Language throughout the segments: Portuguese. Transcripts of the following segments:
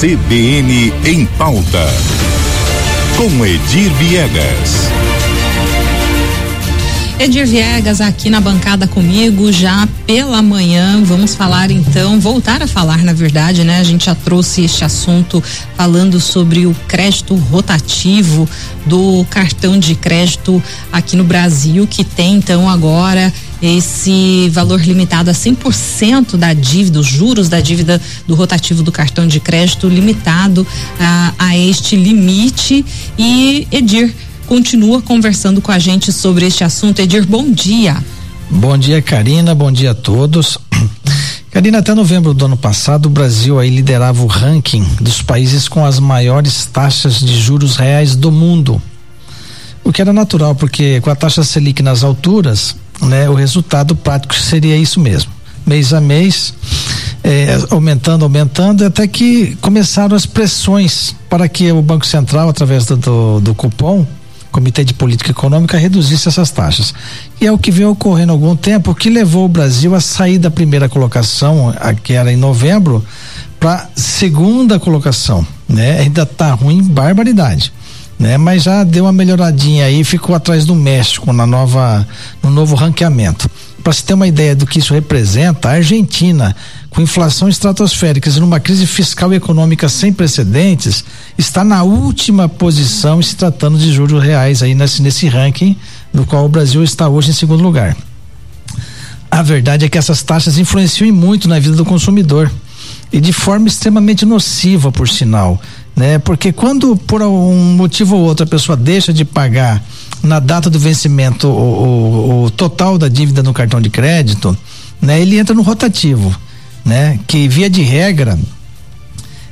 CBN em pauta. Com Edir Viegas. Edir Viegas aqui na bancada comigo já pela manhã. Vamos falar então, voltar a falar, na verdade, né? A gente já trouxe este assunto falando sobre o crédito rotativo do cartão de crédito aqui no Brasil, que tem então agora esse valor limitado a 100% da dívida, os juros da dívida do rotativo do cartão de crédito limitado a, a este limite. E Edir, continua conversando com a gente sobre este assunto. Edir, bom dia. Bom dia, Karina. Bom dia a todos. Karina, até novembro do ano passado, o Brasil aí liderava o ranking dos países com as maiores taxas de juros reais do mundo. O que era natural, porque com a taxa Selic nas alturas, né, o resultado prático seria isso mesmo. Mês a mês, eh, aumentando, aumentando, até que começaram as pressões para que o Banco Central, através do, do, do cupom, Comitê de Política Econômica reduzisse essas taxas. E é o que vem ocorrendo há algum tempo, que levou o Brasil a sair da primeira colocação, a que era em novembro, para segunda colocação, né? Ainda tá ruim, barbaridade. Né? Mas já deu uma melhoradinha aí, ficou atrás do México na nova no novo ranqueamento. Para se ter uma ideia do que isso representa, a Argentina com inflação estratosférica e numa crise fiscal e econômica sem precedentes, está na última posição se tratando de juros reais aí nesse, nesse ranking, no qual o Brasil está hoje em segundo lugar. A verdade é que essas taxas influenciam muito na vida do consumidor e de forma extremamente nociva, por sinal, né? Porque quando por um motivo ou outro a pessoa deixa de pagar na data do vencimento o, o, o total da dívida no cartão de crédito, né? Ele entra no rotativo né? Que via de regra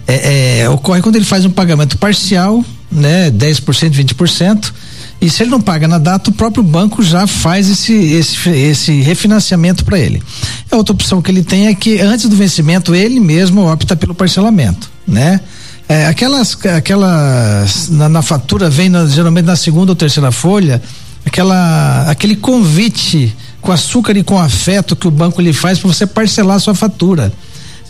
é, é, ocorre quando ele faz um pagamento parcial, né? 10%, 20%. E se ele não paga na data, o próprio banco já faz esse, esse, esse refinanciamento para ele. A outra opção que ele tem é que antes do vencimento ele mesmo opta pelo parcelamento, né? É, aquelas, aquelas na, na fatura vem na, geralmente na segunda ou terceira folha, aquela, aquele convite com açúcar e com afeto que o banco lhe faz para você parcelar a sua fatura.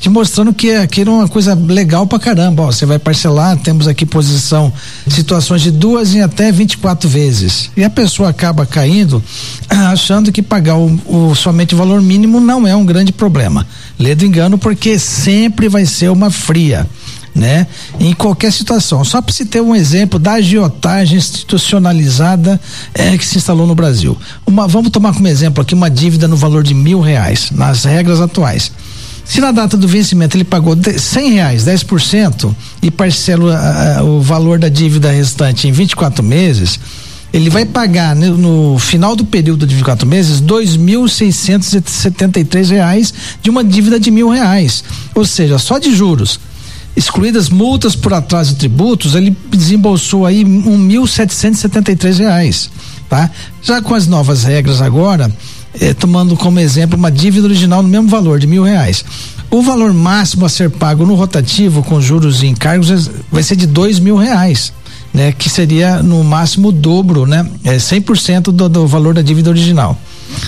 Te mostrando que aquilo é uma coisa legal pra caramba. Ó, você vai parcelar, temos aqui posição, situações de duas em até 24 vezes. E a pessoa acaba caindo achando que pagar o, o somente o valor mínimo não é um grande problema. Lê do engano, porque sempre vai ser uma fria né? Em qualquer situação. Só para se ter um exemplo da agiotagem institucionalizada é, que se instalou no Brasil. Uma, vamos tomar como exemplo aqui uma dívida no valor de mil reais, nas regras atuais. Se na data do vencimento ele pagou cem reais, 10% e parcela o valor da dívida restante em 24 meses, ele vai pagar no, final do período de 24 meses dois mil seiscentos e setenta e três reais de uma dívida de mil reais, ou seja, só de juros excluídas multas por atraso de tributos, ele desembolsou aí um mil setecentos e reais, tá? Já com as novas regras agora, eh, tomando como exemplo uma dívida original no mesmo valor de mil reais. O valor máximo a ser pago no rotativo com juros e encargos vai ser de dois mil reais. Né, que seria no máximo o dobro, né? É 100% do, do valor da dívida original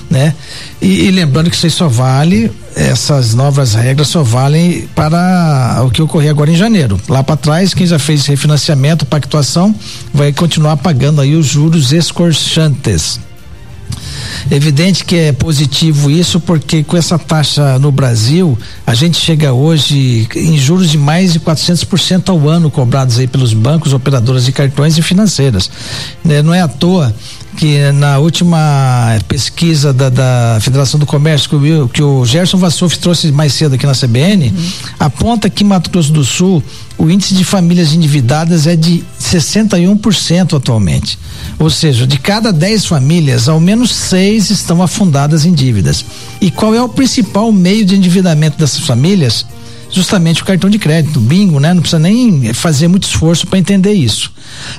né? E, e, lembrando que isso só vale, essas novas regras só valem para o que ocorrer agora em janeiro. Lá para trás, quem já fez refinanciamento, pactuação, vai continuar pagando aí os juros escorchantes. Evidente que é positivo isso, porque com essa taxa no Brasil, a gente chega hoje em juros de mais de 400% ao ano cobrados aí pelos bancos, operadoras de cartões e financeiras. Né? Não é à toa que na última pesquisa da, da Federação do Comércio que o, que o Gerson Vassouf trouxe mais cedo aqui na CBN, uhum. aponta que Mato Grosso do Sul o índice de famílias endividadas é de 61% atualmente. Ou seja, de cada 10 famílias, ao menos seis estão afundadas em dívidas. E qual é o principal meio de endividamento dessas famílias? Justamente o cartão de crédito, bingo, né? Não precisa nem fazer muito esforço para entender isso.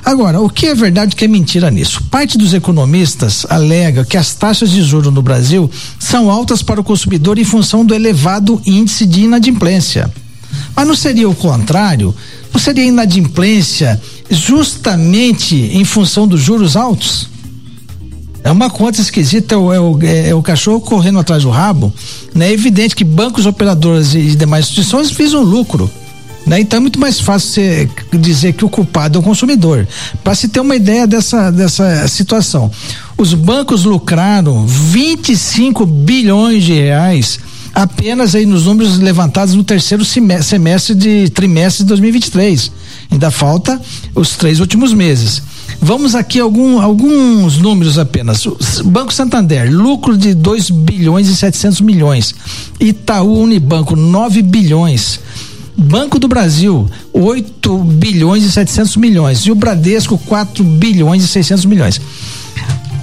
Agora, o que é verdade e o que é mentira nisso? Parte dos economistas alega que as taxas de juros no Brasil são altas para o consumidor em função do elevado índice de inadimplência. Mas não seria o contrário? Não seria inadimplência justamente em função dos juros altos? É uma conta esquisita, é o, é o, é o cachorro correndo atrás do rabo. Né? É evidente que bancos, operadoras e demais instituições visam lucro. Né? Então é muito mais fácil dizer que o culpado é o consumidor. Para se ter uma ideia dessa, dessa situação. Os bancos lucraram 25 bilhões de reais apenas aí nos números levantados no terceiro semestre de trimestre de 2023. Ainda falta os três últimos meses. Vamos aqui algum, alguns números apenas. Banco Santander, lucro de 2 bilhões e 700 milhões. Itaú Unibanco, 9 bilhões. Banco do Brasil, 8 bilhões e 700 milhões. E o Bradesco, 4 bilhões e 600 milhões.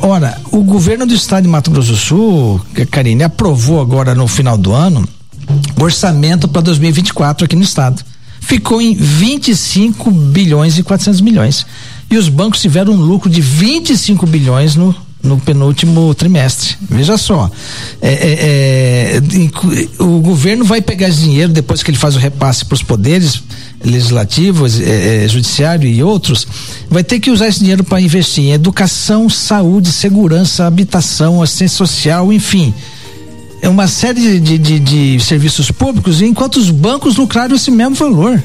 Ora, o governo do estado de Mato Grosso do Sul, Karine, aprovou agora no final do ano orçamento para 2024 aqui no estado. Ficou em 25 bilhões e 400 milhões. E os bancos tiveram um lucro de 25 bilhões no, no penúltimo trimestre. Veja só, é, é, é, o governo vai pegar esse dinheiro depois que ele faz o repasse para os poderes legislativos, é, é, judiciário e outros, vai ter que usar esse dinheiro para investir em educação, saúde, segurança, habitação, assistência social, enfim. É uma série de, de, de serviços públicos, enquanto os bancos lucraram esse mesmo valor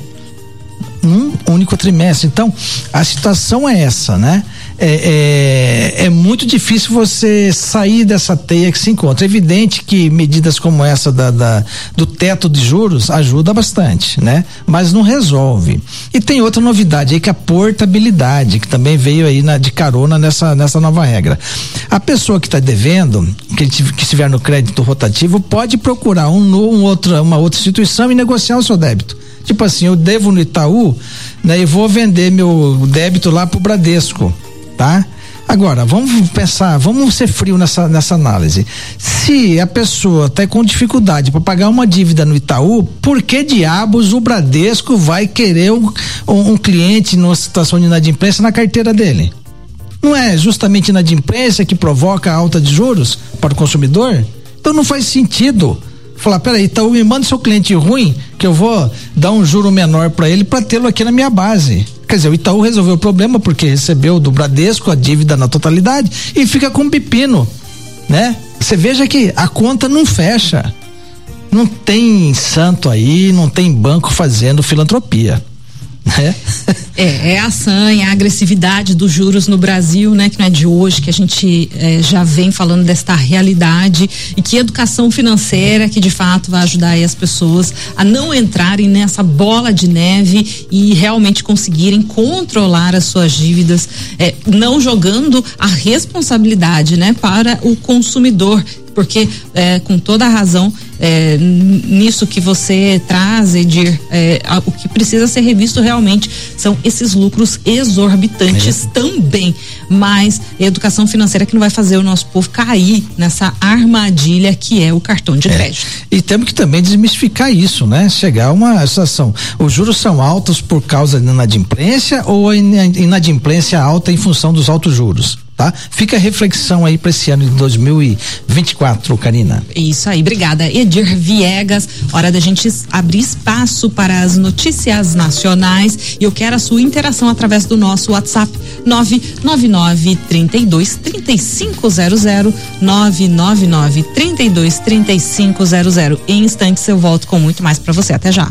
num único trimestre. Então, a situação é essa, né? É, é, é, muito difícil você sair dessa teia que se encontra. É evidente que medidas como essa da, da, do teto de juros ajuda bastante, né? Mas não resolve. E tem outra novidade aí que é a portabilidade, que também veio aí na, de carona nessa, nessa nova regra. A pessoa que está devendo, que, que estiver no crédito rotativo, pode procurar um, um uma outra instituição e negociar o seu débito. Tipo assim, eu devo no Itaú, né? E vou vender meu débito lá pro Bradesco, tá? Agora, vamos pensar, vamos ser frio nessa, nessa análise. Se a pessoa está com dificuldade para pagar uma dívida no Itaú, por que diabos o Bradesco vai querer um, um, cliente numa situação de inadimplência na carteira dele? Não é justamente inadimplência que provoca a alta de juros para o consumidor? Então não faz sentido falar, peraí, Itaú me manda seu cliente ruim, que eu vou dar um juro menor para ele para tê-lo aqui na minha base. Quer dizer, o Itaú resolveu o problema porque recebeu do Bradesco a dívida na totalidade e fica com um pepino, né? Você veja que a conta não fecha. Não tem santo aí, não tem banco fazendo filantropia. Né? É, é a sanha, a agressividade dos juros no Brasil, né? Que não é de hoje, que a gente é, já vem falando desta realidade e que educação financeira que de fato vai ajudar as pessoas a não entrarem nessa bola de neve e realmente conseguirem controlar as suas dívidas, é, não jogando a responsabilidade, né? Para o consumidor porque é, com toda a razão é, nisso que você traz, Edir, é, a, o que precisa ser revisto realmente são esses lucros exorbitantes também. Mas educação financeira que não vai fazer o nosso povo cair nessa armadilha que é o cartão de é. crédito. E temos que também desmistificar isso, né? Chegar a uma situação. Os juros são altos por causa da inadimplência ou a inadimplência alta em função dos altos juros? Tá? Fica a reflexão aí para esse ano de 2024, Karina. Isso aí, obrigada. Edir Viegas, hora da gente abrir espaço para as notícias nacionais e eu quero a sua interação através do nosso WhatsApp 999 32 3500 999 32 3500. Em instantes eu volto com muito mais para você. Até já.